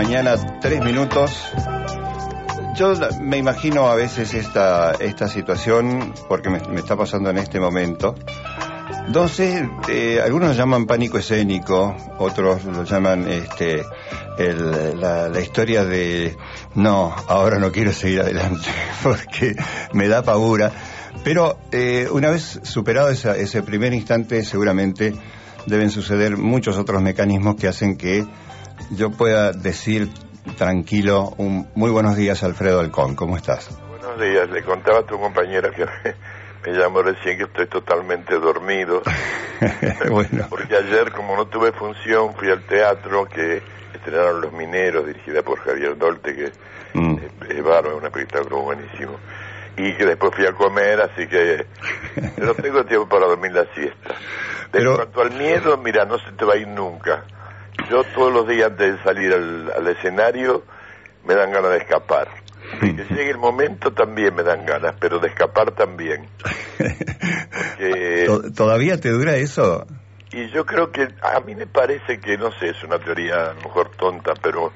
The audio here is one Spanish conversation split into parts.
11 de la mañana, 3 minutos. Yo me imagino a veces esta, esta situación, porque me, está pasando en este momento. Entonces, eh, algunos llaman pánico escénico, otros lo llaman este, la, historia de no, ahora no quiero seguir adelante porque me da pavura. Pero eh, una vez superado ese primer instante, seguramente deben suceder muchos otros mecanismos que hacen que yo pueda decir tranquilo un muy buenos días Alfredo Alcón, ¿cómo estás? Buenos días, le contaba a tu compañera que me llamó recién que estoy totalmente dormido. bueno. Porque ayer como no tuve función fui al teatro que estrenaron Los Mineros, dirigida por Javier Dolte, que mm. es, bárbaro, un espectáculo buenísimo. Y que después fui a comer, así que no tengo tiempo para dormir la siesta. Pero... En cuanto al miedo, mira, no se te va a ir nunca. Yo todos los días antes de salir al, escenario me dan ganas de escapar. Y que llegue el momento también me dan ganas, pero de escapar también. ¿Todavía te dura eso? Y yo creo que a mí me parece que, no sé, es una teoría a lo mejor tonta, pero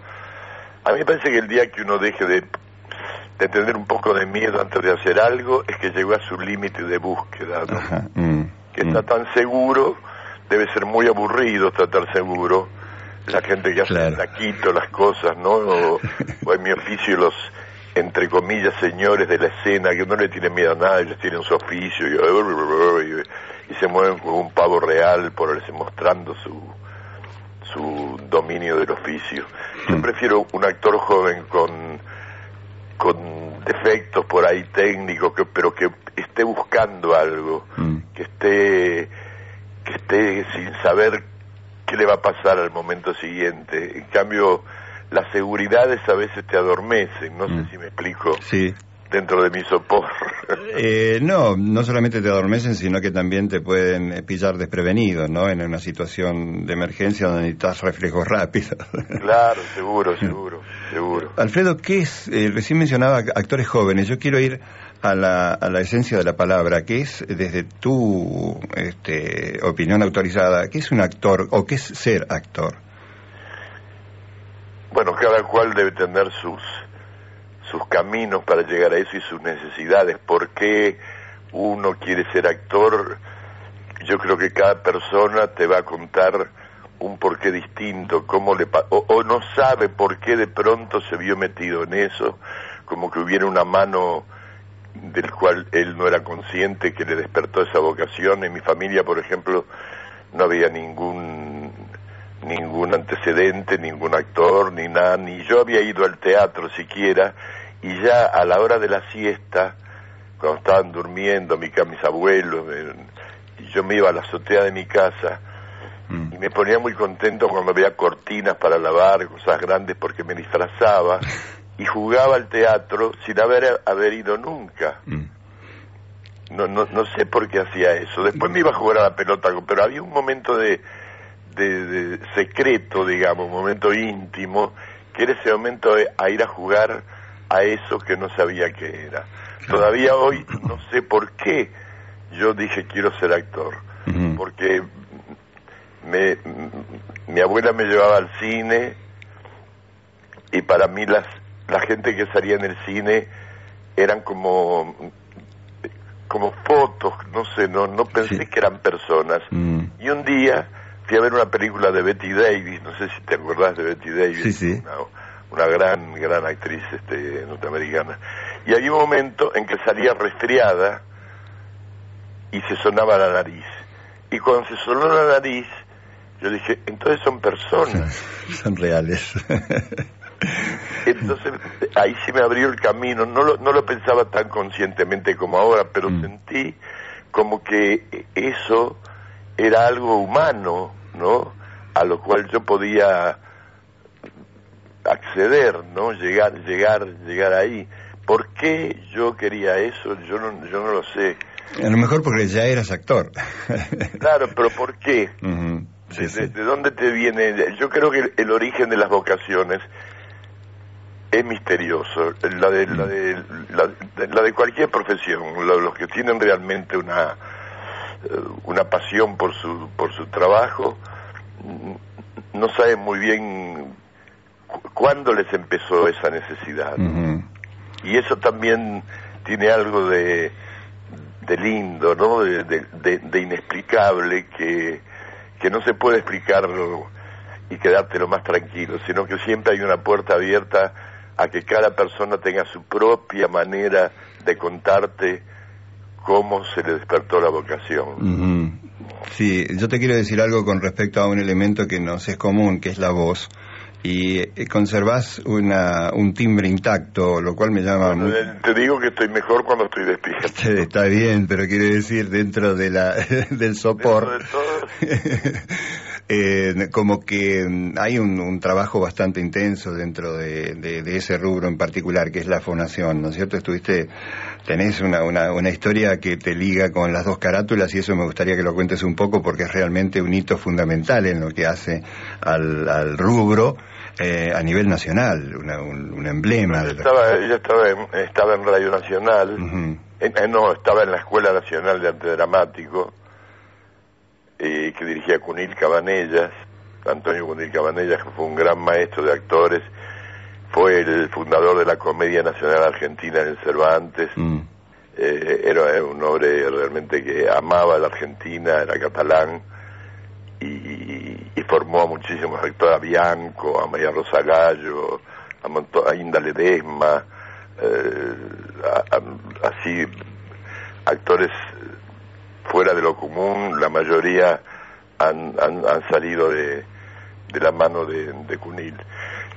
a mí me parece que el día que uno deje de, de tener un poco de miedo antes de hacer algo es que llegó a su límite de búsqueda, mm, que está mm. tan seguro, debe ser muy aburrido estar seguro la gente que hace claro. taquito las cosas, ¿no? O, en mi oficio los, entre comillas, señores de la escena que no le tienen miedo a nada, ellos tienen su oficio y, y, se mueven como un pavo real por mostrando su, su dominio del oficio. Yo mm. prefiero un actor joven con, con defectos por ahí técnicos, que, pero que esté buscando algo, mm. que esté que esté sin saber qué le va a pasar al momento siguiente. En cambio, las seguridades a veces te adormecen, no sé mm. si me explico. Sí. Dentro de mi sopor. Eh, no, no solamente te adormecen, sino que también te pueden pillar desprevenido, ¿no? En una situación de emergencia donde necesitas reflejos rápidos. Claro, seguro, seguro, seguro. Alfredo, ¿qué es? Eh, recién mencionaba actores jóvenes. Yo quiero ir a la, a la esencia de la palabra, que es desde tu este, opinión autorizada, ¿qué es un actor o qué es ser actor? Bueno, cada cual debe tener sus, sus caminos para llegar a eso y sus necesidades. ¿Por qué uno quiere ser actor? Yo creo que cada persona te va a contar un porqué distinto, cómo le o, o no sabe por qué de pronto se vio metido en eso, como que hubiera una mano del cual él no era consciente que le despertó esa vocación. En mi familia, por ejemplo, no había ningún ningún antecedente, ningún actor, ni nada, ni yo había ido al teatro siquiera, y ya a la hora de la siesta, cuando estaban durmiendo mi, mis abuelos, y yo me iba a la azotea de mi casa, mm. y me ponía muy contento cuando veía cortinas para lavar, cosas grandes, porque me disfrazaba, y jugaba al teatro sin haber, haber ido nunca. Mm. No, no, no sé por qué hacía eso. Después me iba a jugar a la pelota, pero había un momento de, de, secreto, digamos, un momento íntimo, que era ese momento de, a ir a jugar a eso que no sabía que era. Todavía hoy no sé por qué yo dije quiero ser actor, porque me, mi abuela me llevaba al cine y para mí las la gente que salía en el cine eran como como fotos, no sé, no no pensé que eran personas. Mm. Y un día fui a ver una película de Betty Davis, no sé si te acordás de Betty Davis, Una, gran gran actriz este norteamericana. Y había un momento en que salía resfriada y se sonaba la nariz. Y cuando se sonó la nariz, yo dije, entonces son personas. Son reales. Entonces ahí sí me abrió el camino, no lo, no lo pensaba tan conscientemente como ahora, pero mm. sentí como que eso era algo humano, ¿no? A lo cual yo podía acceder, ¿no? Llegar, llegar, llegar ahí. ¿Por qué yo quería eso? Yo no, yo no lo sé. A lo mejor porque ya eras actor. claro, pero ¿por qué? ¿De, dónde te viene? Yo creo que el origen de las vocaciones es misterioso, la de, la de, la, de cualquier profesión, los que tienen realmente una, eh, una pasión por su, por su trabajo, mm, no saben muy bien ¿cuándo les empezó esa necesidad? Y eso también tiene algo de, de lindo, ¿no? De, de, inexplicable que, que no se puede explicarlo y quedarte lo más tranquilo, sino que siempre hay una puerta abierta a que cada persona tenga su propia manera de contarte cómo se le despertó la vocación. Sí, yo te quiero decir algo con respecto a un elemento que nos es común, que es la voz. Y eh, conservas una, un timbre intacto, lo cual me llama... Te digo que estoy mejor cuando estoy despierto. Está bien, pero quiere decir dentro de la, del soporte. eh, como que hay un, un, trabajo bastante intenso dentro de, de, de, ese rubro en particular, que es la fonación, ¿no es cierto? Estuviste, tenés una, una, una, historia que te liga con las dos carátulas y eso me gustaría que lo cuentes un poco porque es realmente un hito fundamental en lo que hace al, al rubro. Eh, a nivel nacional, una, un, un, emblema. Yo estaba, yo estaba, en, estaba en Radio Nacional, uh -huh. eh, no, estaba en la Escuela Nacional de Arte Dramático, eh, que dirigía Cunil Cabanellas, Antonio Cunil Cabanellas, que fue un gran maestro de actores, fue el fundador de la Comedia Nacional Argentina en el Cervantes, mm. eh, era un hombre realmente que amaba a la Argentina, era catalán, y, y formó a muchísimos actores, a Bianco, a María Rosa Gallo, a, a Inda Ledesma, eh, a, a, así actores fuera de lo común, la mayoría han, han, han salido de, de, la mano de, de, Cunil.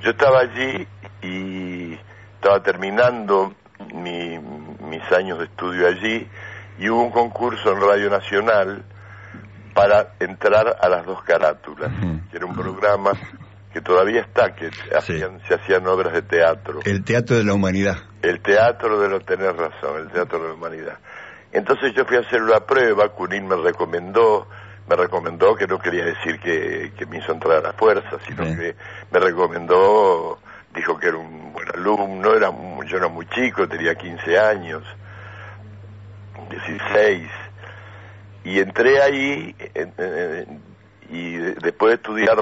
Yo estaba allí y estaba terminando mi, mis años de estudio allí y hubo un concurso en Radio Nacional para entrar a las dos carátulas, uh -huh. que era un programa que todavía está, que hacían, sí. se hacían obras de teatro. El teatro de la humanidad. El teatro de lo tener razón, el teatro de la humanidad. Entonces yo fui a hacer la prueba, Cunín me recomendó, me recomendó que no quería decir que, que me hizo entrar a la fuerza, sino que me recomendó, dijo que era un buen alumno, era, yo era muy chico, tenía 15 años, 16, y entré ahí en, en, y después de estudiar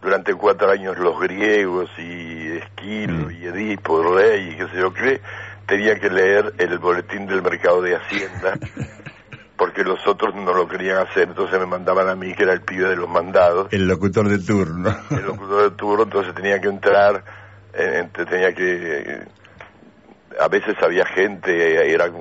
durante cuatro años los griegos y Esquilo mm. y Edipo, Rey y qué sé yo qué, tenía que leer el boletín del mercado de Hacienda porque los otros no lo querían hacer, entonces me mandaban a mí que era el pibe de los mandados. El locutor de turno. El locutor de turno, entonces tenía que entrar, eh, tenía que... A veces había gente, eran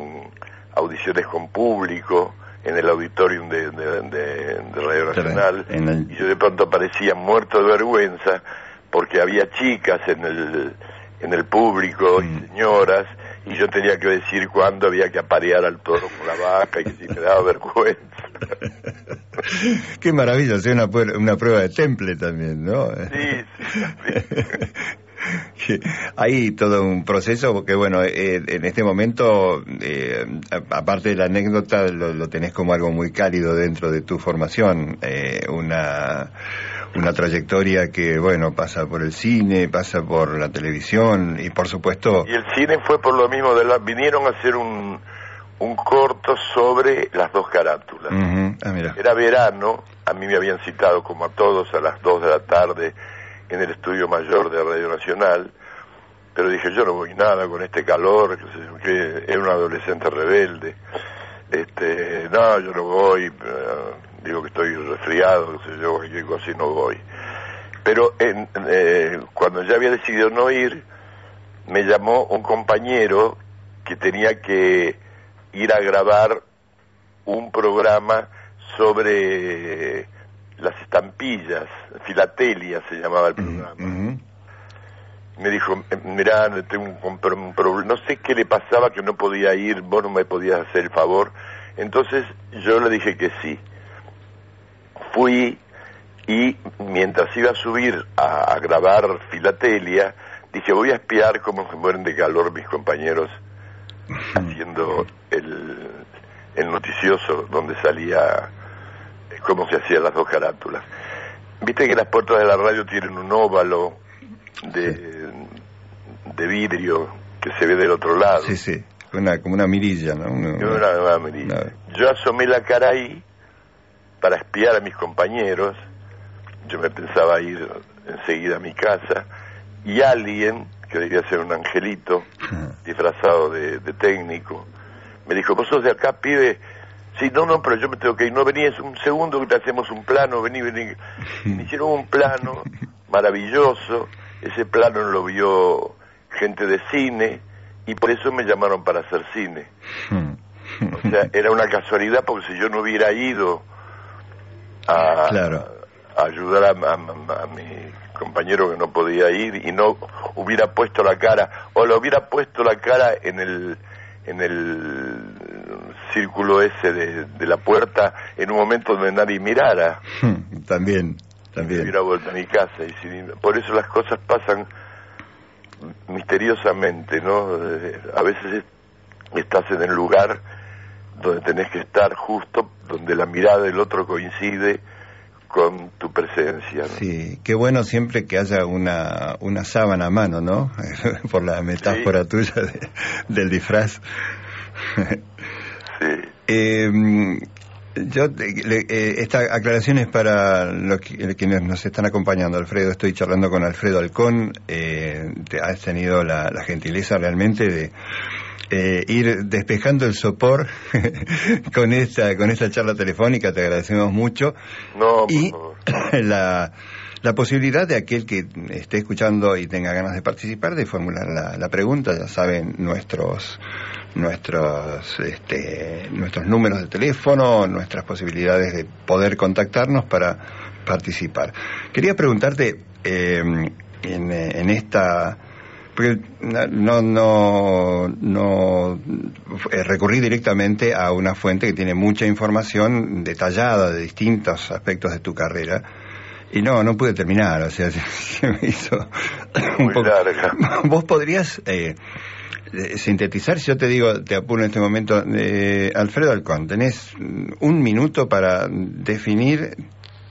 audiciones con público en el auditorium de, de, de, de Radio Nacional el... y yo de pronto aparecía muerto de vergüenza porque había chicas en el en el público mm. y señoras y yo tenía que decir cuándo había que aparear al toro con la vaca y que si me daba vergüenza. Qué maravilla, hacer una, una prueba de temple también, ¿no? Sí, sí, hay todo un proceso porque bueno eh, en este momento eh, aparte de la anécdota lo, lo, tenés como algo muy cálido dentro de tu formación eh, una una trayectoria que bueno pasa por el cine pasa por la televisión y por supuesto y el cine fue por lo mismo de la vinieron a hacer un un corto sobre las dos carátulas uh -huh. ah, mira. era verano a mí me habían citado como a todos a las dos de la tarde en el estudio mayor de Radio Nacional, pero dije yo no voy nada con este calor, que, que era un adolescente rebelde, este, no, yo no voy, uh, digo que estoy resfriado, que sé yo, cosa y no voy. Pero en, eh, cuando ya había decidido no ir, me llamó un compañero que tenía que ir a grabar un programa sobre las estampillas, filatelia se llamaba el programa. Uh -huh. Me dijo, eh, mirá, tengo un, un problema, no sé qué le pasaba que no podía ir, vos no me podías hacer el favor. Entonces yo le dije que sí. Fui y mientras iba a subir a, a grabar filatelia, dije voy a espiar cómo se mueren de calor mis compañeros haciendo el, el noticioso donde salía cómo se hacían las dos carátulas. Viste que las puertas de la radio tienen un óvalo de, de vidrio que se ve del otro lado. Sí, sí, una, como una mirilla, ¿no? Una, una, una mirilla. Yo asomé la cara ahí para espiar a mis compañeros. Yo me pensaba ir enseguida a mi casa y alguien, que debía ser un angelito, disfrazado de, técnico, me dijo, vos sos de acá, pide, sí, no, no, pero yo me tengo que ir, no venís un segundo que te hacemos un plano, vení, vení. me hicieron un plano maravilloso, ese plano lo vio gente de cine y por eso me llamaron para hacer cine. O sea, era una casualidad porque si yo no hubiera ido a, ayudar a, mi compañero que no podía ir y no hubiera puesto la cara o le hubiera puesto la cara en el en el círculo ese de, la puerta en un momento donde nadie mirara. También, también. hubiera vuelto a mi casa. Y por eso las cosas pasan misteriosamente, ¿no? Eh, a veces estás en el lugar donde tenés que estar justo, donde la mirada del otro coincide con tu presencia. Sí, qué bueno siempre que haya una, una sábana a mano, ¿no? Por la metáfora tuya del disfraz. sí. Em, yo, eh, esta aclaración es para los quienes nos están acompañando, Alfredo. Estoy charlando con Alfredo Alcón. Eh, has tenido la, gentileza realmente de eh, ir despejando el sopor con esta con esta charla telefónica. Te agradecemos mucho. No, y la la posibilidad de aquel que esté escuchando y tenga ganas de participar de formular la, pregunta, ya saben nuestros nuestros este, nuestros números de teléfono, nuestras posibilidades de poder contactarnos para participar. Quería preguntarte eh, en, en esta no, no, no eh, recurrí directamente a una fuente que tiene mucha información detallada de distintos aspectos de tu carrera y no, no pude terminar, o sea, se, me hizo un poco... Vos podrías eh, sintetizar, si yo te digo, te apuro en este momento, eh, Alfredo Alcón, tenés un minuto para definir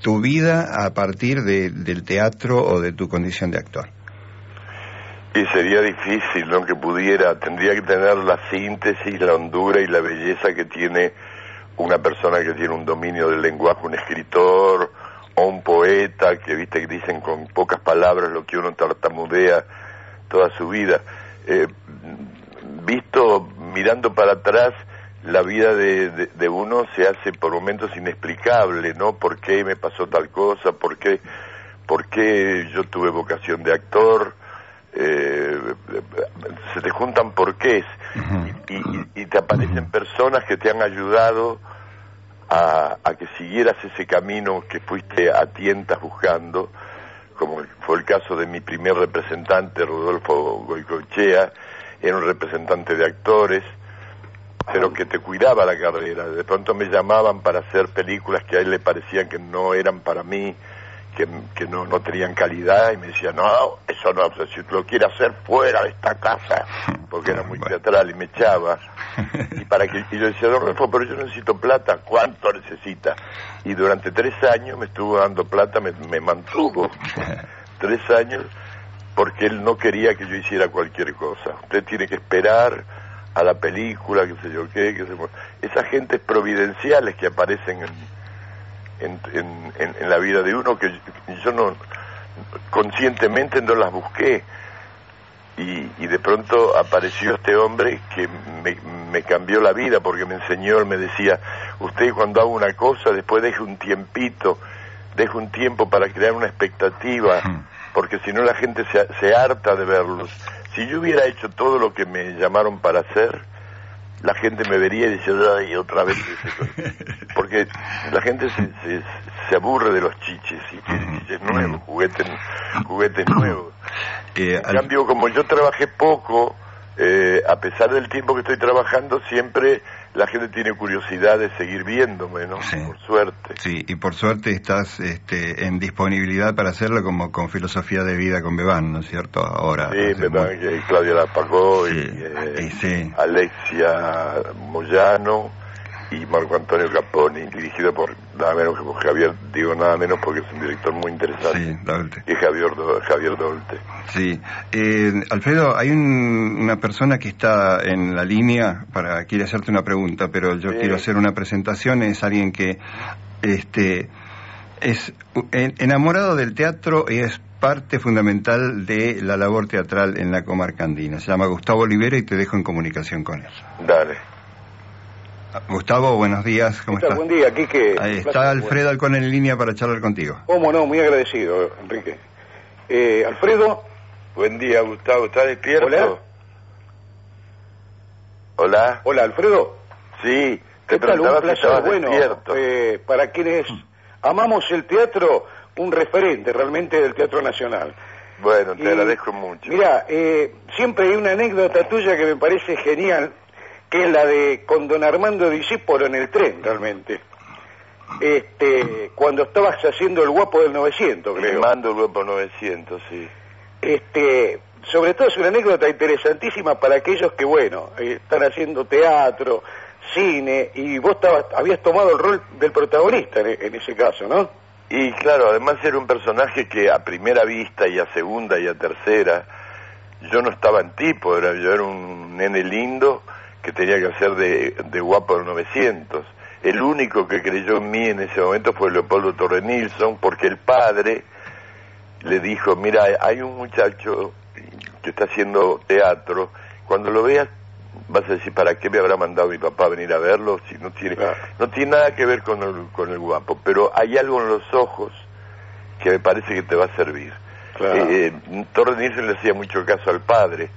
tu vida a partir de, del teatro o de tu condición de actor. Y sería difícil, ¿no? Que pudiera, tendría que tener la síntesis, la hondura y la belleza que tiene una persona que tiene un dominio del lenguaje, un escritor, o un poeta que viste que dicen con pocas palabras lo que uno tartamudea toda su vida. Eh, visto mirando para atrás, la vida de, de, uno se hace por momentos inexplicable, ¿no? ¿Por qué me pasó tal cosa? ¿Por qué, por qué yo tuve vocación de actor? Eh, se te juntan porqués y, y, te aparecen personas que te han ayudado a, que siguieras ese camino que fuiste a tientas buscando, como fue el caso de mi primer representante, Rodolfo Goicochea, era un representante de actores, pero que te cuidaba la carrera. De pronto me llamaban para hacer películas que a él le parecían que no eran para mí, que, no, no tenían calidad y me decía, no, eso no, si lo quiere hacer fuera de esta casa, porque era muy teatral y me echaba. Y, para que, y yo decía, don Rolfo, pero yo necesito plata, ¿cuánto necesita? Y durante tres años me estuvo dando plata, me, me mantuvo tres años porque él no quería que yo hiciera cualquier cosa. Usted tiene que esperar a la película, qué sé yo qué, qué sé yo. Esas gentes providenciales que aparecen en en, en, la vida de uno que yo no conscientemente no las busqué y, y de pronto apareció este hombre que me, me, cambió la vida porque me enseñó, me decía, usted cuando haga una cosa después deje un tiempito, deje un tiempo para crear una expectativa, porque si no la gente se, se harta de verlos. Si yo hubiera hecho todo lo que me llamaron para hacer, la gente me vería y dice, ay, otra vez Porque la gente se, se, aburre de los chiches y quiere chiches nuevos, juguetes, juguetes nuevos. en cambio, como yo trabajé poco, eh, a pesar del tiempo que estoy trabajando, siempre la gente tiene curiosidad de seguir viéndome, ¿no? Por suerte. Sí, y por suerte estás este, en disponibilidad para hacerlo como con filosofía de vida con Bebán, ¿no es cierto? Ahora. Sí, Bebán, y Claudia Lapagó y, eh, Alexia Moyano y Marco Antonio Caponi, dirigido por nada menos que por Javier, digo nada menos porque es un director muy interesante. Sí, Dolte. Y Javier, Javier Dolte. Sí. Eh, Alfredo, hay una persona que está en la línea para quiere hacerte una pregunta, pero yo quiero hacer una presentación. Es alguien que este Es enamorado del teatro y es parte fundamental de la labor teatral en la comarca andina. Se llama Gustavo Olivera y te dejo en comunicación con él. Dale. Gustavo, buenos días, ¿cómo estás? Buen día, Quique. Ahí está Alfredo Alcón en línea para charlar contigo. ¿Cómo no? Muy agradecido, Enrique. Eh, Alfredo. Buen día, Gustavo. ¿Estás despierto? Hola. Hola. Hola, Alfredo. Sí, te ¿Qué tal? Un placer. Bueno, eh, para quienes amamos el teatro, un referente realmente del Teatro Nacional. Bueno, te agradezco mucho. Mira, eh, siempre hay una anécdota tuya que me parece genial, que es la de con don Armando Discípolo en el tren, realmente. Este, cuando estabas haciendo el guapo del 900, creo. Mando el guapo 900, sí. Este, sobre todo es una anécdota interesantísima para aquellos que, bueno, eh, están haciendo teatro, cine, y vos estabas, habías tomado el rol del protagonista en ese caso, ¿no? Y claro, además era un personaje que a primera vista y a segunda y a tercera, yo no estaba en tipo, era, yo era un nene lindo que tenía que hacer de, de guapo del 900. El único que creyó en mí en ese momento fue Leopoldo Torre Nilsson, porque el padre le dijo, mira, hay un muchacho que está haciendo teatro, cuando lo veas vas a decir, ¿para qué me habrá mandado mi papá a venir a verlo? Si no tiene, no tiene nada que ver con el, con el guapo, pero hay algo en los ojos que me parece que te va a servir. Eh, eh, Torre Nielsen le hacía mucho caso al padre,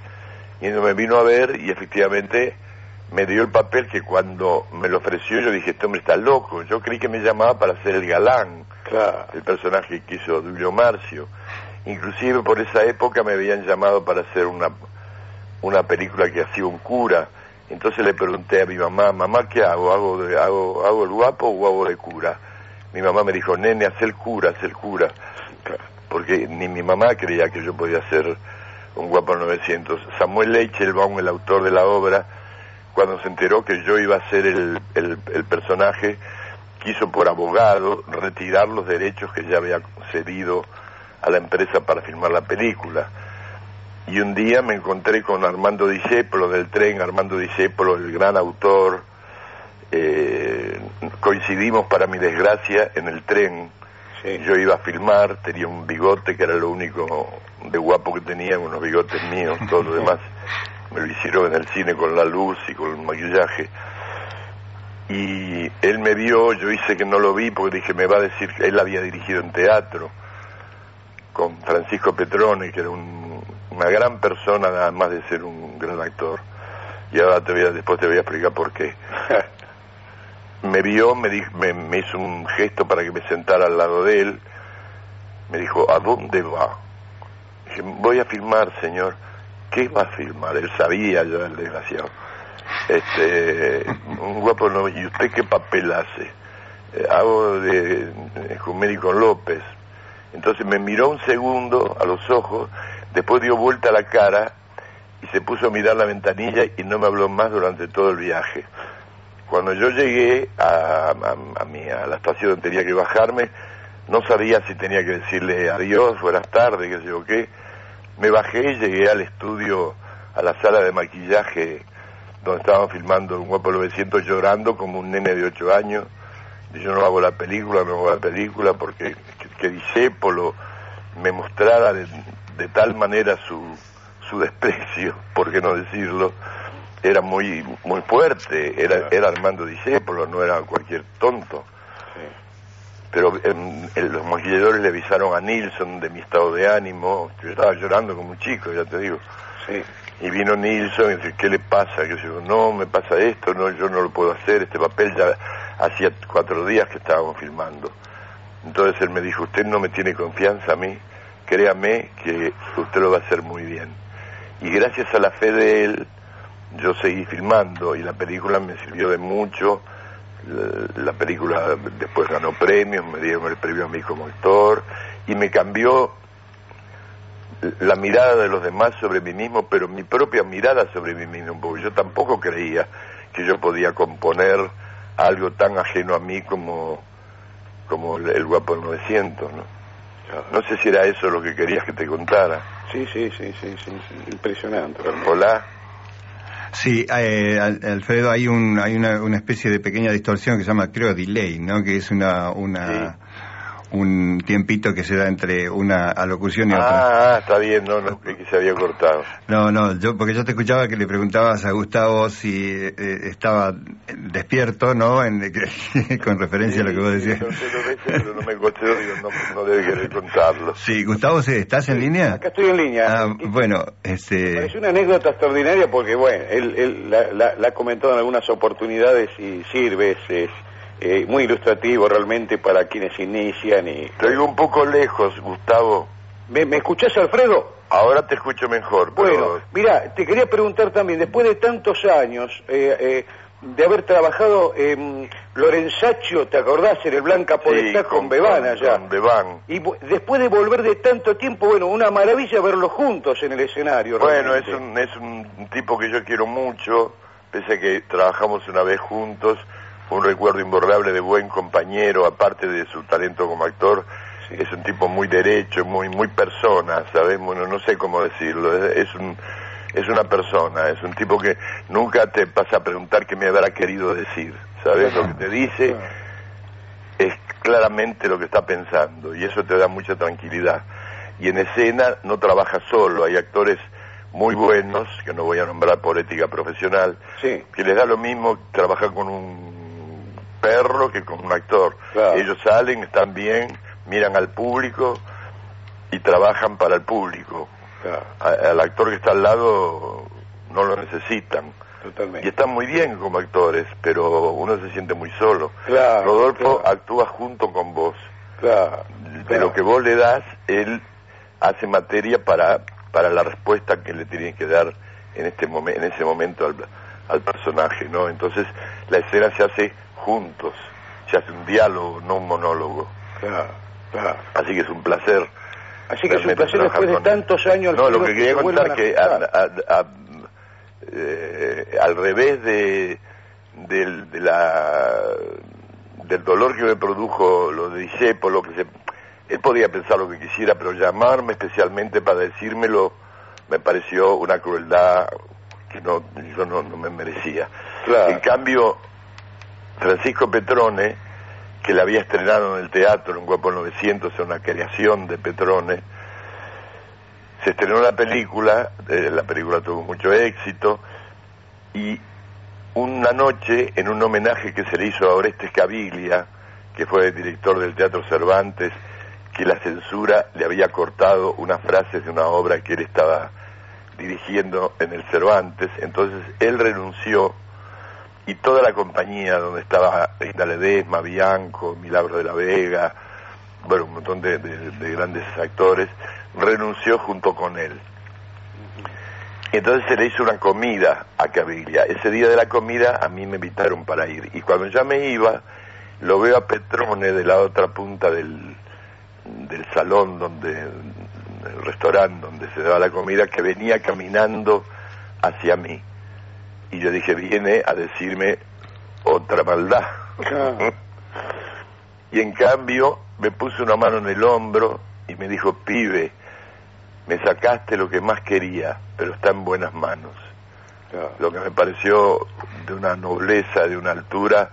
y me vino a ver y efectivamente me dio el papel que cuando me lo ofreció yo dije, este hombre está loco, yo creí que me llamaba para ser el galán, el personaje que hizo Julio Marcio. Inclusive por esa época me habían llamado para hacer una una película que hacía un cura. Entonces le pregunté a mi mamá, mamá, ¿qué hago? ¿Hago, de, hago, hago el guapo o hago de cura? Mi mamá me dijo, nene, haz el cura, haz el cura. Porque ni mi mamá creía que yo podía ser un guapo 900. Samuel Leichelbaum, el autor de la obra, cuando se enteró que yo iba a ser el, el, el personaje, quiso por abogado retirar los derechos que ya había cedido a la empresa para filmar la película. Y un día me encontré con Armando Discépolo del tren, Armando Discépolo, el gran autor, eh, coincidimos para mi desgracia en el tren, yo iba a filmar, tenía un bigote que era lo único de guapo que tenía, unos bigotes míos, todo lo demás me lo hicieron en el cine con la luz y con el maquillaje. Y él me vio, yo hice que no lo vi porque dije, me va a decir, que él había dirigido en teatro con Francisco Petrone, que era un una gran persona, además de ser un gran actor. Y ahora te voy a, después te voy a explicar por qué. me vio, me, me, hizo un gesto para que me sentara al lado de él. Me dijo, ¿a dónde va? Dije, voy a filmar, señor. ¿Qué va a filmar? Él sabía ya, el desgraciado. Este, un guapo, no, ¿y usted qué papel hace? Eh, hago de, de con López. Entonces me miró un segundo a los ojos Después dio vuelta la cara y se puso a mirar la ventanilla y no me habló más durante todo el viaje. Cuando yo llegué a, a, mi, a la estación donde tenía que bajarme, no sabía si tenía que decirle adiós, buenas tardes, qué sé yo qué. Me bajé y llegué al estudio, a la sala de maquillaje donde estaban filmando un guapo 900 llorando como un nene de 8 años. Y yo no hago la película, no hago la película porque que, que me mostrara de, de tal manera su, su desprecio, por qué no decirlo, era muy muy fuerte, era, era Armando Discépolo, no era cualquier tonto. Pero los maquilladores le avisaron a Nilsson de mi estado de ánimo, yo estaba llorando como un chico, ya te digo. Y vino Nilsson y dice, ¿qué le pasa? Que yo no, me pasa esto, no, yo no lo puedo hacer, este papel ya hacía cuatro días que estábamos filmando. Entonces él me dijo, usted no me tiene confianza a mí, créame que usted lo va a hacer muy bien. Y gracias a la fe de él, yo seguí filmando y la película me sirvió de mucho. La, película después ganó premios, me dieron el premio a mí como actor y me cambió la mirada de los demás sobre mí mismo, pero mi propia mirada sobre mí mismo, porque yo tampoco creía que yo podía componer algo tan ajeno a mí como, como el, guapo 900, ¿no? No sé si era eso lo que querías que te contara. Sí, sí, sí, sí, sí, impresionante. Hola. Sí, eh, Alfredo, hay un hay una, especie de pequeña distorsión que se llama, creo, delay, ¿no? Que es una una un tiempito que se da entre una alocución y otra. Ah, está bien, no, no, que se había cortado. No, no, yo porque yo te escuchaba que le preguntabas a Gustavo si eh, estaba despierto, ¿no? En, con referencia a lo que vos decías. No pero no me digo, no, no debe querer contarlo. Sí, Gustavo, ¿estás en línea? Acá estoy en línea. Ah, bueno, este... Es una anécdota extraordinaria porque, bueno, él, él la, la, la, ha comentado en algunas oportunidades y sirve, es, es eh, muy ilustrativo realmente para quienes inician y... Te oigo un poco lejos, Gustavo. ¿Me, me escuchás, Alfredo? Ahora te escucho mejor. Bueno, mira, te quería preguntar también, después de tantos años eh, eh, de haber trabajado en Lorenzaccio, ¿te acordás? En el Blanca Podestá sí, con, con Bebana ya. Con Beban. Y después de volver de tanto tiempo, bueno, una maravilla verlos juntos en el escenario. Bueno, es un, es un tipo que yo quiero mucho, pese a que trabajamos una vez juntos un recuerdo imborrable de buen compañero, aparte de su talento como actor, sí. es un tipo muy derecho, muy muy persona, ¿sabes? Bueno, no sé cómo decirlo, es, es, un es una persona, es un tipo que nunca te pasa a preguntar qué me habrá querido decir, ¿sabes? Lo que te dice es claramente lo que está pensando y eso te da mucha tranquilidad. Y en escena no trabaja solo, hay actores muy buenos, que no voy a nombrar por ética profesional, sí. que les da lo mismo trabajar con un perro que con un actor. Claro. Ellos salen, están bien, miran al público y trabajan para el público. Claro. A, al actor que está al lado no lo necesitan. Totalmente. Y están muy bien como actores, pero uno se siente muy solo. Claro, Rodolfo actúa junto con vos. Claro, De lo que vos le das, él hace materia para, para la respuesta que le tiene que dar en, este momen en ese momento al, al personaje, ¿no? Entonces la escena se hace juntos, se hace un diálogo, no un monólogo. Claro, claro. Así que es un placer. Así que es un placer después de tantos años. No, lo que quería contar que a, a, a, eh, al revés de, de, de, la del dolor que me produjo lo de Disépolo, que se, él podía pensar lo que quisiera, pero llamarme especialmente para decírmelo me pareció una crueldad que no, yo no, no me merecía. Claro. En cambio, Francisco Petrone, que la había estrenado en el teatro en Guapo 900, en una creación de Petrone, se estrenó la película, eh, la película tuvo mucho éxito, y una noche, en un homenaje que se le hizo a Orestes Caviglia, que fue el director del Teatro Cervantes, que la censura le había cortado unas frases de una obra que él estaba dirigiendo en el Cervantes, entonces él renunció y toda la compañía donde estaba Rita Ledesma, Bianco, Milagro de la Vega, bueno, un montón de, de, de grandes actores, renunció junto con él. Entonces se le hizo una comida a Caviglia. Ese día de la comida a mí me invitaron para ir. Y cuando ya me iba, lo veo a Petrone de la otra punta del, del salón donde, el restaurante donde se daba la comida, que venía caminando hacia mí. Y yo dije, viene a decirme otra maldad. y en cambio me puso una mano en el hombro y me dijo, pibe, me sacaste lo que más quería, pero está en buenas manos. Claro. Lo que me pareció de una nobleza, de una altura,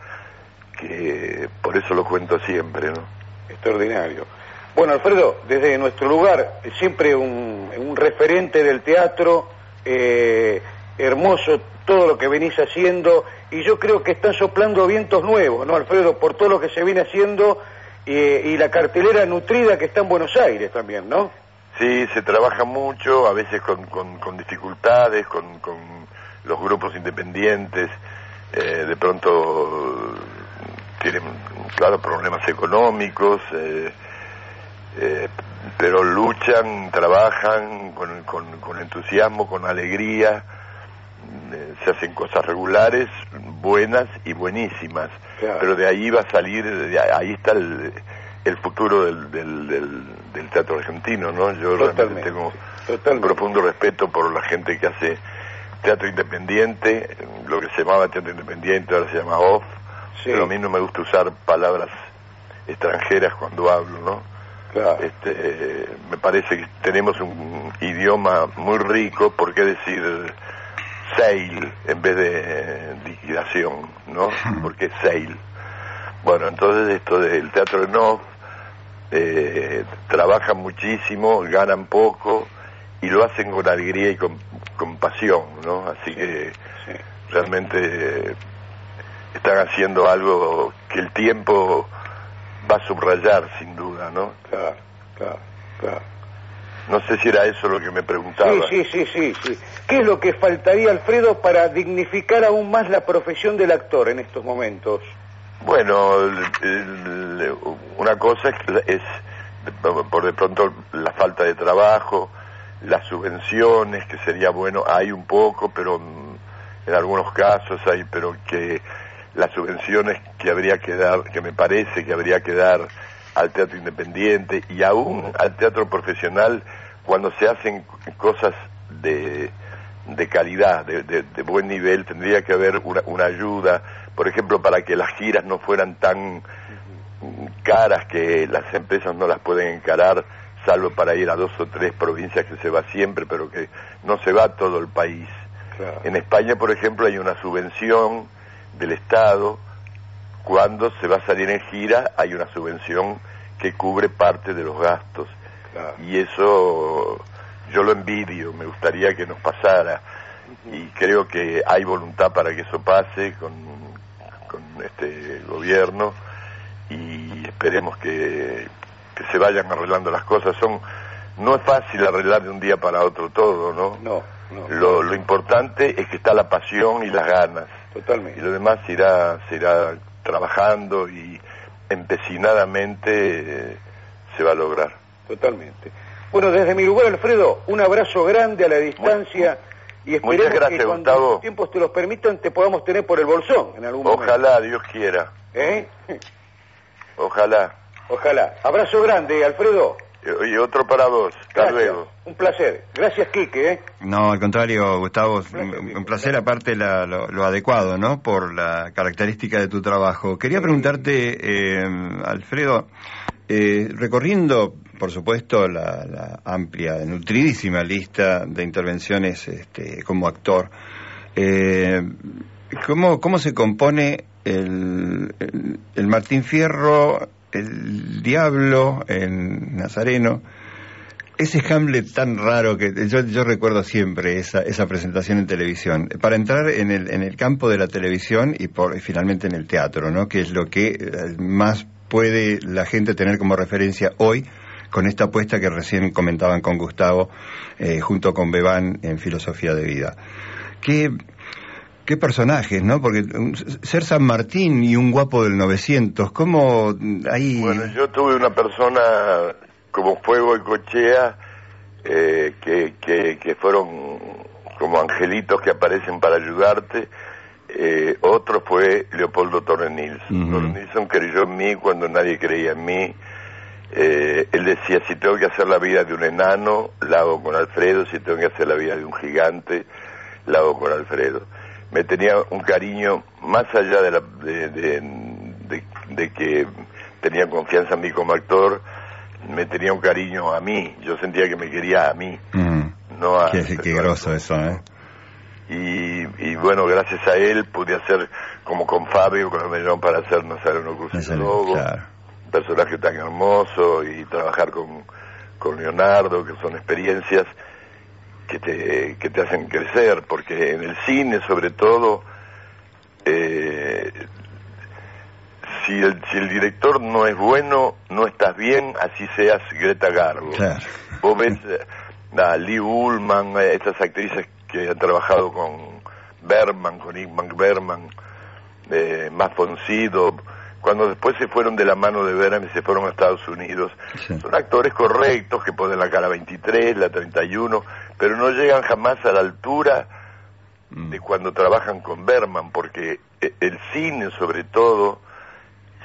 que por eso lo cuento siempre, ¿no? Extraordinario. Bueno, Alfredo, desde nuestro lugar, siempre un, un referente del teatro, eh, hermoso todo lo que venís haciendo, y yo creo que están soplando vientos nuevos, ¿no, Alfredo? Por todo lo que se viene haciendo y la cartelera nutrida que está en Buenos Aires también, ¿no? Sí, se trabaja mucho, a veces con, con, con dificultades, con, con, los grupos independientes, eh, de pronto tienen, claro, problemas económicos, eh, eh, pero luchan, trabajan con, con, entusiasmo, con alegría, se hacen cosas regulares, buenas y buenísimas, Claro. pero de ahí va a salir, de ahí está el, el futuro del, del, del, del teatro argentino, ¿no? Yo realmente Totalmente, tengo un profundo respeto por la gente que hace teatro independiente, lo que se llamaba teatro independiente ahora se llama off, Sí. pero a mí no me gusta usar palabras extranjeras cuando hablo, ¿no? Claro. Este, eh, me parece que tenemos un idioma muy rico, ¿por qué decir sale en vez de eh, liquidación, ¿no? Porque sale. Bueno, entonces esto del teatro en off eh, trabajan muchísimo, ganan poco y lo hacen con alegría y con, con pasión, ¿no? Así que realmente están haciendo algo que el tiempo va a subrayar sin duda, ¿no? Claro, claro, claro. No sé si era eso lo que me preguntaba. Sí, sí, sí, sí, sí. ¿Qué es lo que faltaría, Alfredo, para dignificar aún más la profesión del actor en estos momentos? Bueno, el- el- una cosa es, es, por de pronto la falta de trabajo, las subvenciones, que sería bueno, hay un poco, pero en algunos casos hay, pero que las subvenciones que habría que dar, que me parece que habría que dar al teatro independiente y aún al teatro profesional cuando se hacen cosas de, de calidad, de, de- de buen nivel, tendría que haber una, una ayuda, por ejemplo, para que las giras no fueran tan caras que las empresas no las pueden encarar, salvo para ir a dos o tres provincias que se va siempre, pero que no se va a todo el país. Claro. En España, por ejemplo, hay una subvención del Estado. Cuando se va a salir en gira, hay una subvención que cubre parte de los gastos. Claro. Y eso yo lo envidio, me gustaría que nos pasara. Y creo que hay voluntad para que eso pase con, con este gobierno y esperemos que, que se vayan arreglando las cosas. Son No es fácil arreglar de un día para otro todo, ¿no? No, no. Lo, lo importante es que está la pasión y las ganas. Y Totalmente. lo demás se irá, se irá trabajando y empecinadamente eh, se va a lograr. Totalmente. Bueno, desde mi lugar, Alfredo, un abrazo grande a la distancia y esperemos muchas gracias, que cuando Gustavo. los tiempos te los permitan te podamos tener por el bolsón en algún momento. Ojalá, Dios quiera. ¿Eh? Ojalá. Ojalá. Abrazo grande, Alfredo. Y otro para vos. Luego. Un placer. Gracias, Quique. ¿eh? No, al contrario, Gustavo, un, placer aparte la- lo, lo adecuado, ¿no? Por la característica de tu trabajo. Quería preguntarte, eh, Alfredo, eh, recorriendo, por supuesto, la, la amplia, nutridísima lista de intervenciones este, como actor, eh, ¿cómo, ¿cómo se compone el, el, el Martín Fierro, el Diablo, el Nazareno? ese Hamlet tan raro que yo, recuerdo siempre esa, esa presentación en televisión, para entrar en el, en el campo de la televisión y, por, y finalmente en el teatro, ¿no? que es lo que eh, más puede la gente tener como referencia hoy con esta apuesta que recién comentaban con Gustavo eh, junto con Bebán en Filosofía de Vida. ¿Qué, qué personajes, ¿no? Porque ser San Martín y un guapo del 900, ¿cómo ahí... Bueno, yo tuve una persona como Fuego y Cochea eh, que, que, que fueron como angelitos que aparecen para ayudarte. Eh, otro fue Leopoldo Torre Nilsson. Ujú. Torre Nilsson creyó en mí cuando nadie creía en mí. Eh, él decía, si tengo que hacer la vida de un enano, la hago con Alfredo, si tengo que hacer la vida de un gigante, la hago con Alfredo. Me tenía un cariño más allá de, la, de, de- que tenía confianza en mí como actor, me tenía un cariño a mí, yo sentía que me quería a mí, Mm, no a... qué, qué groso eso, ¿eh? Y, y bueno, gracias a él pude hacer, como con Fabio, cuando me llamaron para hacer Nazareno Cruz Ese- y Lobo, claro. un personaje tan hermoso y trabajar con, con Leonardo, que son experiencias que te, que te hacen crecer, porque en el cine sobre todo, eh, si, el, si el director no es bueno, no estás bien, así seas Greta Garbo. Claro. Vos ves eh, a Lee Ullman, eh, estas actrices que han trabajado con Berman, con Ingmar Berman, eh, más Foncido, cuando después se fueron de la mano de Berman y se fueron a Estados Unidos. Sí. Son actores correctos que ponen la cara 23, la 31, pero no llegan jamás a la altura Mm. de cuando trabajan con Berman, porque eh, el cine sobre todo,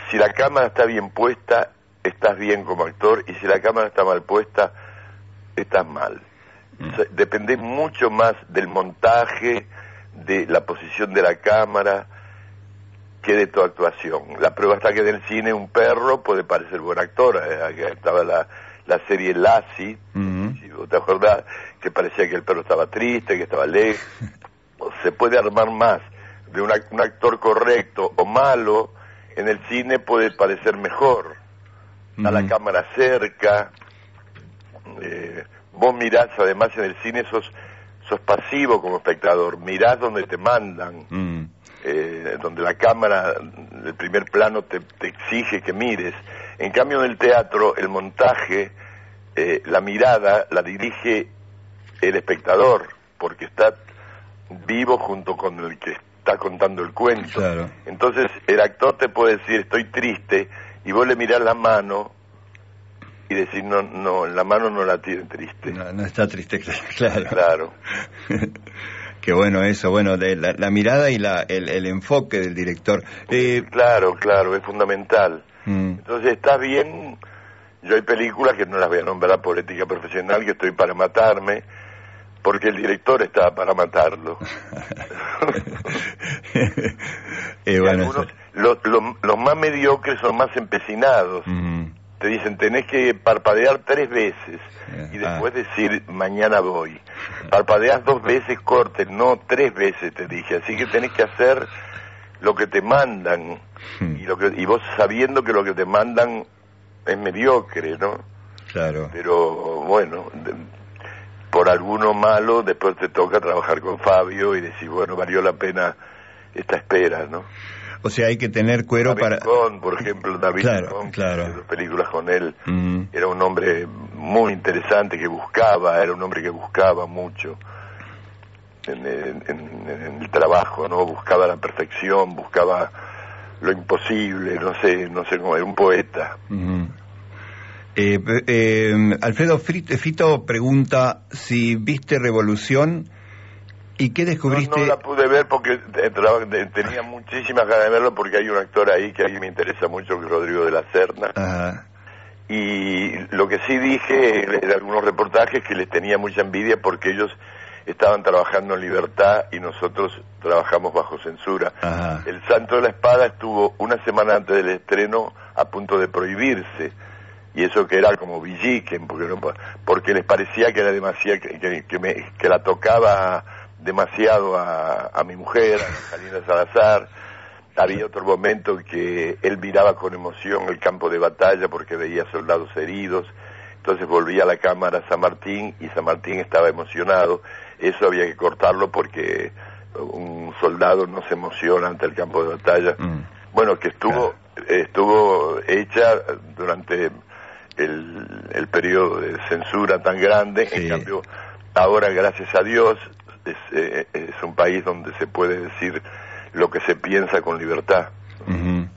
si la cámara está bien puesta, estás bien como actor, y si la cámara está mal puesta, estás mal. Mm. O sea, depende mucho más del montaje, de la posición de la cámara, que de tu actuación. La prueba está que en el cine un perro puede parecer buen actor. eh, estaba la, la serie Lassie, Ujú. si vos te acordás, que parecía que el perro estaba triste, que estaba alegre. Se puede armar más de un, un actor correcto o malo, en el cine puede parecer mejor. está la cámara cerca, eh, vos mirás, además en el cine sos, sos pasivo como espectador, mirás donde te mandan, Mm. eh, donde la cámara, el primer plano te, te exige que mires. En cambio en el teatro, el montaje, eh, la mirada la dirige el espectador, porque está vivo junto con el que está contando el cuento. Claro. Entonces el actor te puede decir estoy triste y vos le mirás la mano y decís no, no, la mano no la tiene triste. No, no está triste, claro. Claro. Qué bueno eso, bueno, de la, la mirada y la, el, el enfoque del director. Eh, Claro, claro, es fundamental. mm, Entonces estás bien, yo hay películas que no las voy a nombrar por ética profesional, que estoy para matarme, porque el director estaba para matarlo. eh, Y bueno, algunos, los, los- los más mediocres son más empecinados. Te dicen, tenés que parpadear tres veces Eh, y después ah. decir, mañana voy. Parpadeas dos veces, cortes, no tres veces, te dije. Así que tenés que hacer lo que te mandan. Y, lo que, y vos sabiendo que lo que te mandan es mediocre, ¿no? claro. Pero bueno, por alguno malo, después te toca trabajar con Fabio y decir, bueno, valió la pena esta espera, ¿no? O sea, hay que tener cuero David para... Por ejemplo, David Claro, hice dos películas con él, Mm, era un hombre muy interesante que buscaba, era un hombre que buscaba mucho en, en- el trabajo, ¿no? Buscaba la perfección, buscaba lo imposible, no sé, no sé cómo, era un poeta. ujú. Eh, eh, Alfredo Fito pregunta si viste Revolución y qué No, descubriste... no la pude ver porque tenía muchísimas ganas de verlo porque hay un actor ahí que a mí me interesa mucho, que es Rodrigo de la Serna. Ajá. Y lo que sí dije en algunos reportajes que les tenía mucha envidia porque ellos estaban trabajando en libertad y nosotros trabajamos bajo censura. Ajá. El Santo de la Espada estuvo una semana antes del estreno a punto de prohibirse. Y eso que era como Villiquen, porque, no, porque les parecía que era demasiado, que, me- que la tocaba demasiado a, a mi mujer, a Salina Salazar. Había otro momento en que él miraba con emoción el campo de batalla porque veía soldados heridos. Entonces volvía a la cámara San Martín y San Martín estaba emocionado. Eso había que cortarlo porque un soldado no se emociona ante el campo de batalla. Mm. Bueno, que estuvo estuvo hecha durante el, el periodo de censura tan grande. Sí. En cambio, ahora, gracias a Dios, es, eh, es un país donde se puede decir lo que se piensa con libertad. Ujú.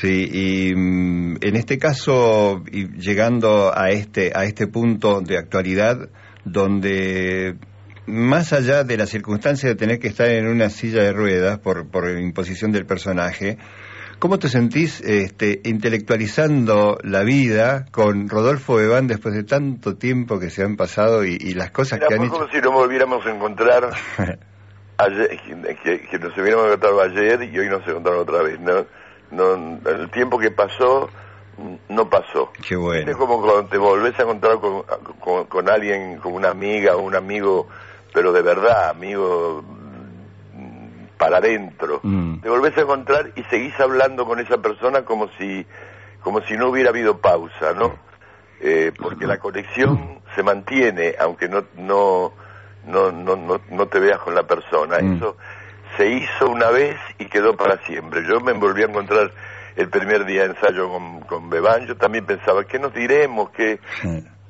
Sí, y mm, en este caso, y llegando a este, a este punto de actualidad, donde más allá de la circunstancia de tener que estar en una silla de ruedas por, por imposición del personaje, ¿cómo te sentís este, intelectualizando la vida con Rodolfo Bebán después de tanto tiempo que se han pasado y, y las cosas Mira, que han hecho? como si nos volviéramos a encontrar ayer, que, que nos hubiéramos encontrado ayer y hoy nos encontramos otra vez. No, no, el tiempo que pasó no pasó. Qué bueno. Es como cuando te volvés a encontrar con, con, con alguien, con una amiga o un amigo, pero de verdad, amigo para adentro. Mm. Te volvés a encontrar y seguís hablando con esa persona como si, como si no hubiera habido pausa, ¿no? Eh, porque la conexión se mantiene, aunque no, no, no, no, no, no te veas con la persona. Mm. Eso se hizo una vez y quedó para siempre. Yo me volví a encontrar el primer día de ensayo con, con Bebán, yo también pensaba, ¿qué nos diremos? ¿Qué,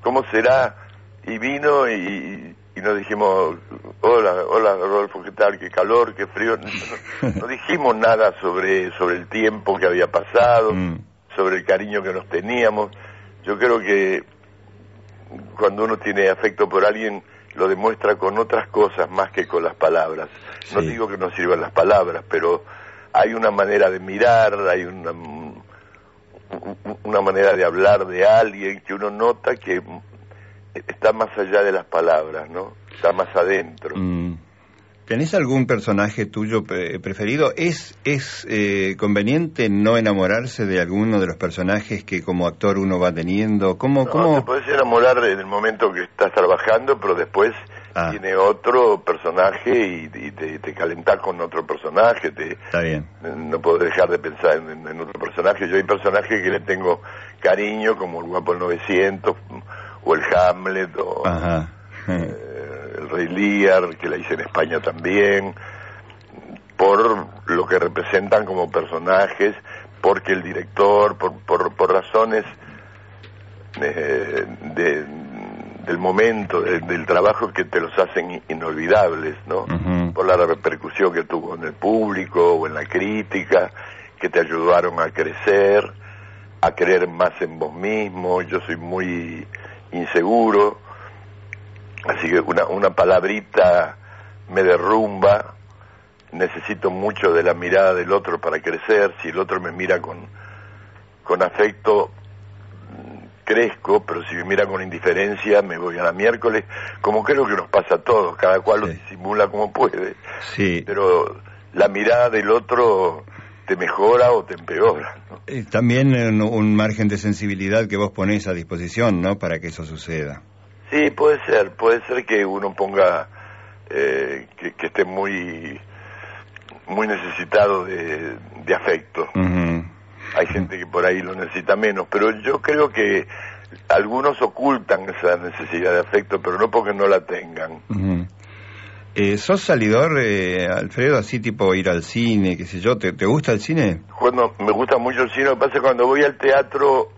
¿Cómo será? Y vino y, y nos dijimos, hola, hola Rodolfo, ¿qué tal? ¿Qué calor? ¿Qué frío? No, no- no dijimos nada sobre, sobre el tiempo que había pasado, Mm. sobre el cariño que nos teníamos. Yo creo que cuando uno tiene afecto por alguien, lo demuestra con otras cosas más que con las palabras. No Sí. digo que no sirvan las palabras, pero hay una manera de mirar, hay una, una manera de hablar de alguien que uno nota que está más allá de las palabras, ¿no? Está más adentro. Mm. ¿Tenés algún personaje tuyo pre- preferido? ¿Es, es eh, conveniente no enamorarse de alguno de los personajes que como actor uno va teniendo? ¿Cómo, No, cómo? te puedes enamorar en el momento que estás trabajando, pero después Ah. tiene otro personaje y, y te, te calentás con otro personaje, te, Está bien. no puedo dejar de pensar en, en otro personaje. Yo hay personajes que le tengo cariño, como el Guapo del 900, o el Hamlet, o Ajá. eh, el Rey Lear, que la hice en España también, por lo que representan como personajes, porque el director, por, por, por razones eh, de- del momento, de- del trabajo que te los hacen inolvidables, ¿no? Por la repercusión que tuvo en el público o en la crítica, que te ayudaron a crecer, a creer más en vos mismo. Yo soy muy inseguro, así que una, una palabrita me derrumba. Necesito mucho de la mirada del otro para crecer. Si el otro me mira con, con afecto, crezco, pero si me mira con indiferencia, me voy a la miércoles, como creo que nos pasa a todos, cada cual lo disimula como puede, Sí. pero la mirada del otro te mejora o te empeora. ¿no? Eh, También un, un margen de sensibilidad que vos ponés a disposición, ¿no? Para que eso suceda. Sí, puede ser, puede ser que uno ponga eh, que, que esté muy muy necesitado de, de afecto. Hay gente que por ahí lo necesita menos, pero yo creo que algunos ocultan esa necesidad de afecto, pero no porque no la tengan. Ujú. Eh, ¿Sos salidor, eh, Alfredo, así tipo ir al cine, qué sé yo? ¿Te, te gusta el cine? Cuando me gusta mucho el cine, lo que pasa es que cuando voy al teatro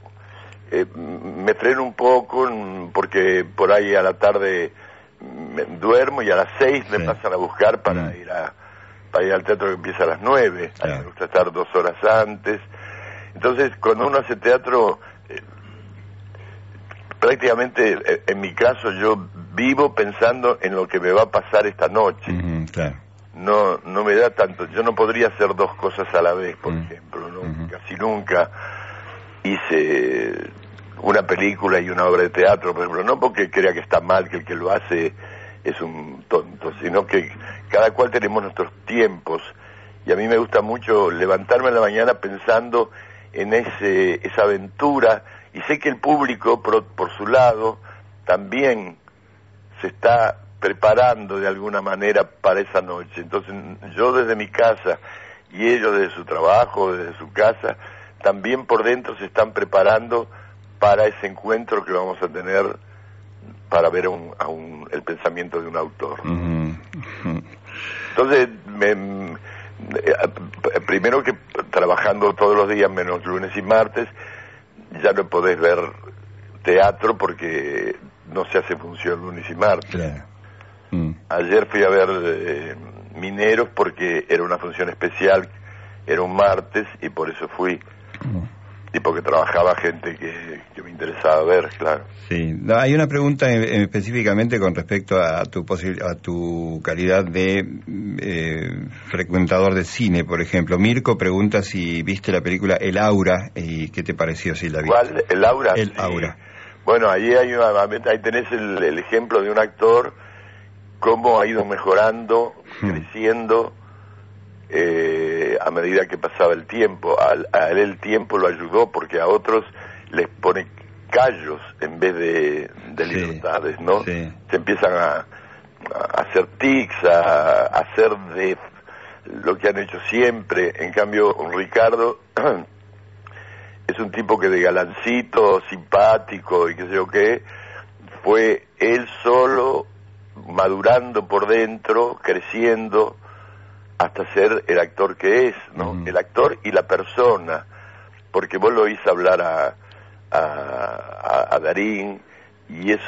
eh, me freno un poco porque por ahí a la tarde me duermo y a las seis me pasan a buscar para Mm. ir a para ir al teatro que empieza a las nueve. A mí Claro. me gusta estar dos horas antes. Entonces, cuando uno hace teatro, eh, prácticamente, eh, en mi caso, yo vivo pensando en lo que me va a pasar esta noche claro. no no me da tanto yo no podría hacer dos cosas a la vez por Mm. ejemplo ¿no? Casi nunca hice una película y una obra de teatro por ejemplo no porque crea que está mal que el que lo hace es un tonto sino que cada cual tenemos nuestros tiempos y a mí me gusta mucho levantarme en la mañana pensando en ese esa aventura y sé que el público por, por su lado también se está preparando de alguna manera para esa noche. Entonces yo desde mi casa y ellos desde su trabajo, desde su casa, también por dentro se están preparando para ese encuentro que vamos a tener para ver un- a un- el pensamiento de un autor. Entonces, me- eh, primero que trabajando todos los días menos lunes y martes, ya no podés ver teatro porque no se hace función lunes y martes. Claro. Mm. Ayer fui a ver eh, Mineros porque era una función especial, era un martes y por eso fui. Y porque trabajaba gente que, que me interesaba ver, claro. Sí, No, hay una pregunta eh, específicamente con respecto a tu posi- a tu calidad de eh, frecuentador de cine, por ejemplo. Mirko pregunta si viste la película El Aura y qué te pareció si la viste. ¿Cuál? ¿El aura? El Sí. aura. Bueno, ahí, hay una- ahí tenés el, el ejemplo de un actor, cómo ha ido mejorando, Hmm. creciendo eh, a medida que pasaba el tiempo. Al- A, él el tiempo lo ayudó porque a otros les pone callos en vez de, de libertades, ¿no? sí. Se empiezan a, a hacer tics, a, a hacer de lo que han hecho siempre. En cambio, Ricardo es un tipo que de galancito, simpático y qué sé yo qué, fue él solo madurando por dentro, creciendo, hasta ser el actor que es, ¿no? El actor y la persona, porque vos lo oís hablar a, a, a- a Darín y es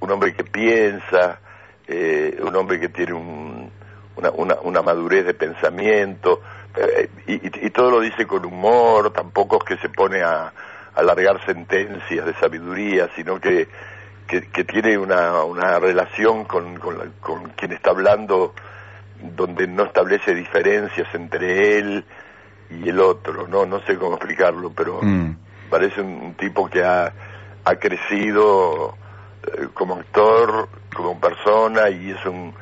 un hombre que piensa, eh, un hombre que tiene un- una, una, una madurez de pensamiento, eh, y, y- todo lo dice con humor, tampoco es que se pone a, a largar sentencias de sabiduría, sino que, que, que tiene una, una relación con, con, la- con quien está hablando donde no establece diferencias entre él y el otro, no no sé cómo explicarlo, pero Mm. parece un, un tipo que ha, ha crecido eh, como actor, como persona y es un,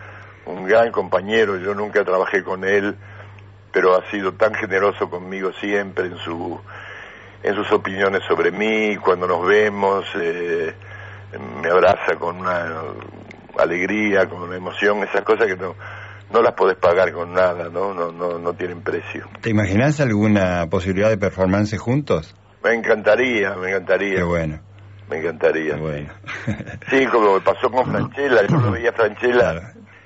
un gran compañero. Yo nunca trabajé con él, pero ha sido tan generoso conmigo siempre en su en sus opiniones sobre mí. Cuando nos vemos, eh, me abraza con una alegría, con emoción, esas cosas que no, no las podés pagar con nada, ¿no? No, no, no tienen precio. ¿Te imaginas alguna posibilidad de performance juntos? Me encantaría, me encantaría. Qué bueno. Me encantaría. Qué bueno. Sí, como me pasó con Franchella, yo lo veía a Franchella Claro.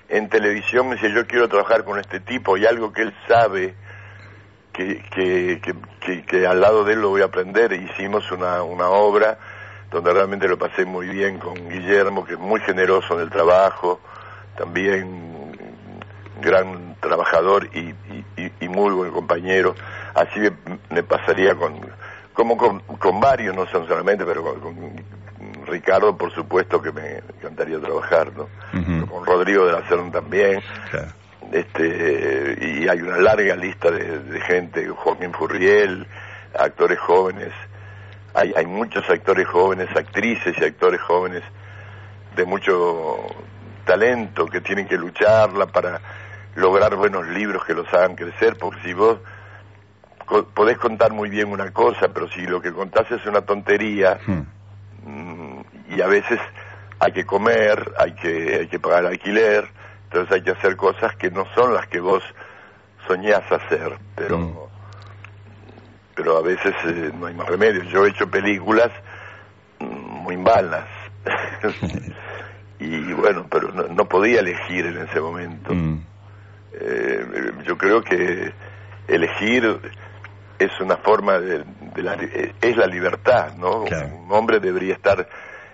En televisión, me decía, yo quiero trabajar con este tipo y algo que él sabe, que, que, que, al lado de él lo voy a aprender. Hicimos una, una obra donde realmente lo pasé muy bien con Guillermo, que es muy generoso en el trabajo, también gran trabajador y, y, y- muy buen compañero. Así me, pasaría con, como con, con varios, no solamente, pero con Ricardo, por supuesto que me encantaría trabajar, ¿no? Con Rodrigo de la Serna también Claro. este y hay una larga lista de, de gente, Joaquín Furriel, actores jóvenes, hay, hay muchos actores jóvenes, actrices y actores jóvenes de mucho talento que tienen que lucharla para lograr buenos libros que los hagan crecer, porque si vos co- podés contar muy bien una cosa, pero si lo que contás es una tontería, Hmm. Mm, y a veces hay que comer, hay que, hay que pagar alquiler, entonces hay que hacer cosas que no son las que vos soñás hacer, pero, Mm. pero a veces eh, no hay más remedio. Yo he hecho películas mm, muy malas, y bueno, pero no, no podía elegir en ese momento. Mm. Eh, yo creo que elegir es una forma de, de la, es la libertad, ¿no? Claro. Un hombre debería estar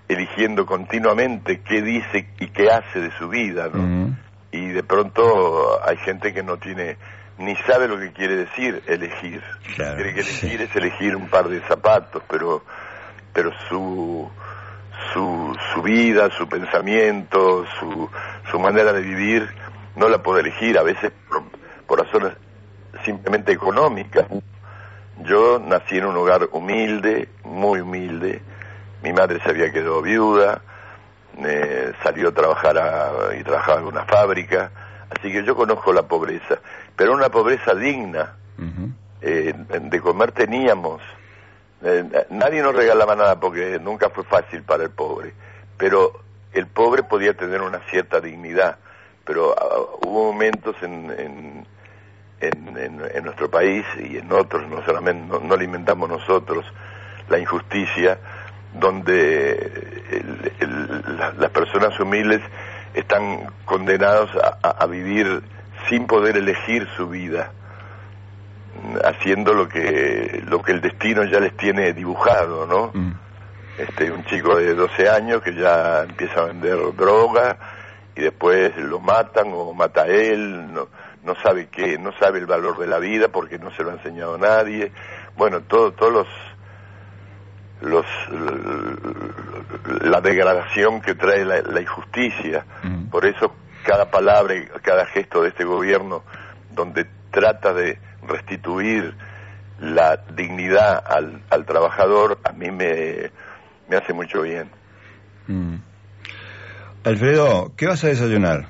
eligiendo continuamente qué dice y qué hace de su vida, ¿no? Y de pronto hay gente que no tiene ni sabe lo que quiere decir elegir. Claro, Cree que sí. elegir es elegir un par de zapatos, pero pero su su, su vida, su pensamiento, su, su manera de vivir, no la puede elegir, a veces por, por razones simplemente económicas. Yo nací en un hogar humilde, muy humilde, mi madre se había quedado viuda, eh, salió a trabajar a- y trabajaba en una fábrica, así que yo conozco la pobreza, pero una pobreza digna, eh, de comer teníamos. Eh, nadie nos regalaba nada porque nunca fue fácil para el pobre, pero el pobre podía tener una cierta dignidad. Pero ah, hubo momentos en, en, en, en- en nuestro país y en otros, no solamente no, inventamos nosotros, la injusticia, donde el- el- la- las personas humildes están condenados a- a- a vivir sin poder elegir su vida haciendo lo que lo que el destino ya les tiene dibujado, ¿no? Mm. Este un chico de 12 años que ya empieza a vender droga y después lo matan o mata a él, no no sabe qué, no sabe el valor de la vida porque no se lo ha enseñado nadie. Bueno, todo todos los los la degradación que trae la, la injusticia. Mm. Por eso cada palabra y cada gesto de este gobierno donde trata de restituir la dignidad al, al trabajador, a mí me, me hace mucho bien. Mm. Alfredo, ¿qué vas a desayunar?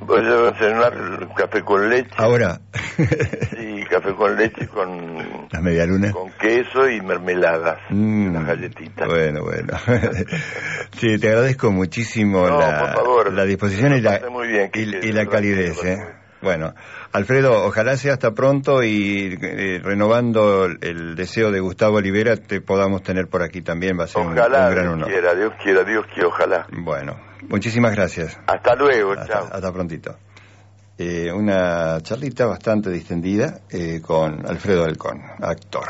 Voy a cenar café con leche, Ahora. sí, café con leche con, Las medialunas. con queso y mermeladas, Mm, las galletitas. Bueno, bueno. sí, te agradezco muchísimo No, la, por favor. la disposición y la, Pasé muy bien, y, la calidez. ¿eh? Bueno, Alfredo, ojalá sea hasta pronto y eh, renovando el deseo de Gustavo Olivera te podamos tener por aquí también. Va a ser un- Ojalá, un, gran Dios honor. quiera, Dios quiera, Dios quiera, ojalá. Bueno, muchísimas gracias. Hasta luego, Hasta, chao. hasta prontito. Eh, una charlita bastante distendida eh, con Alfredo Alcón, actor.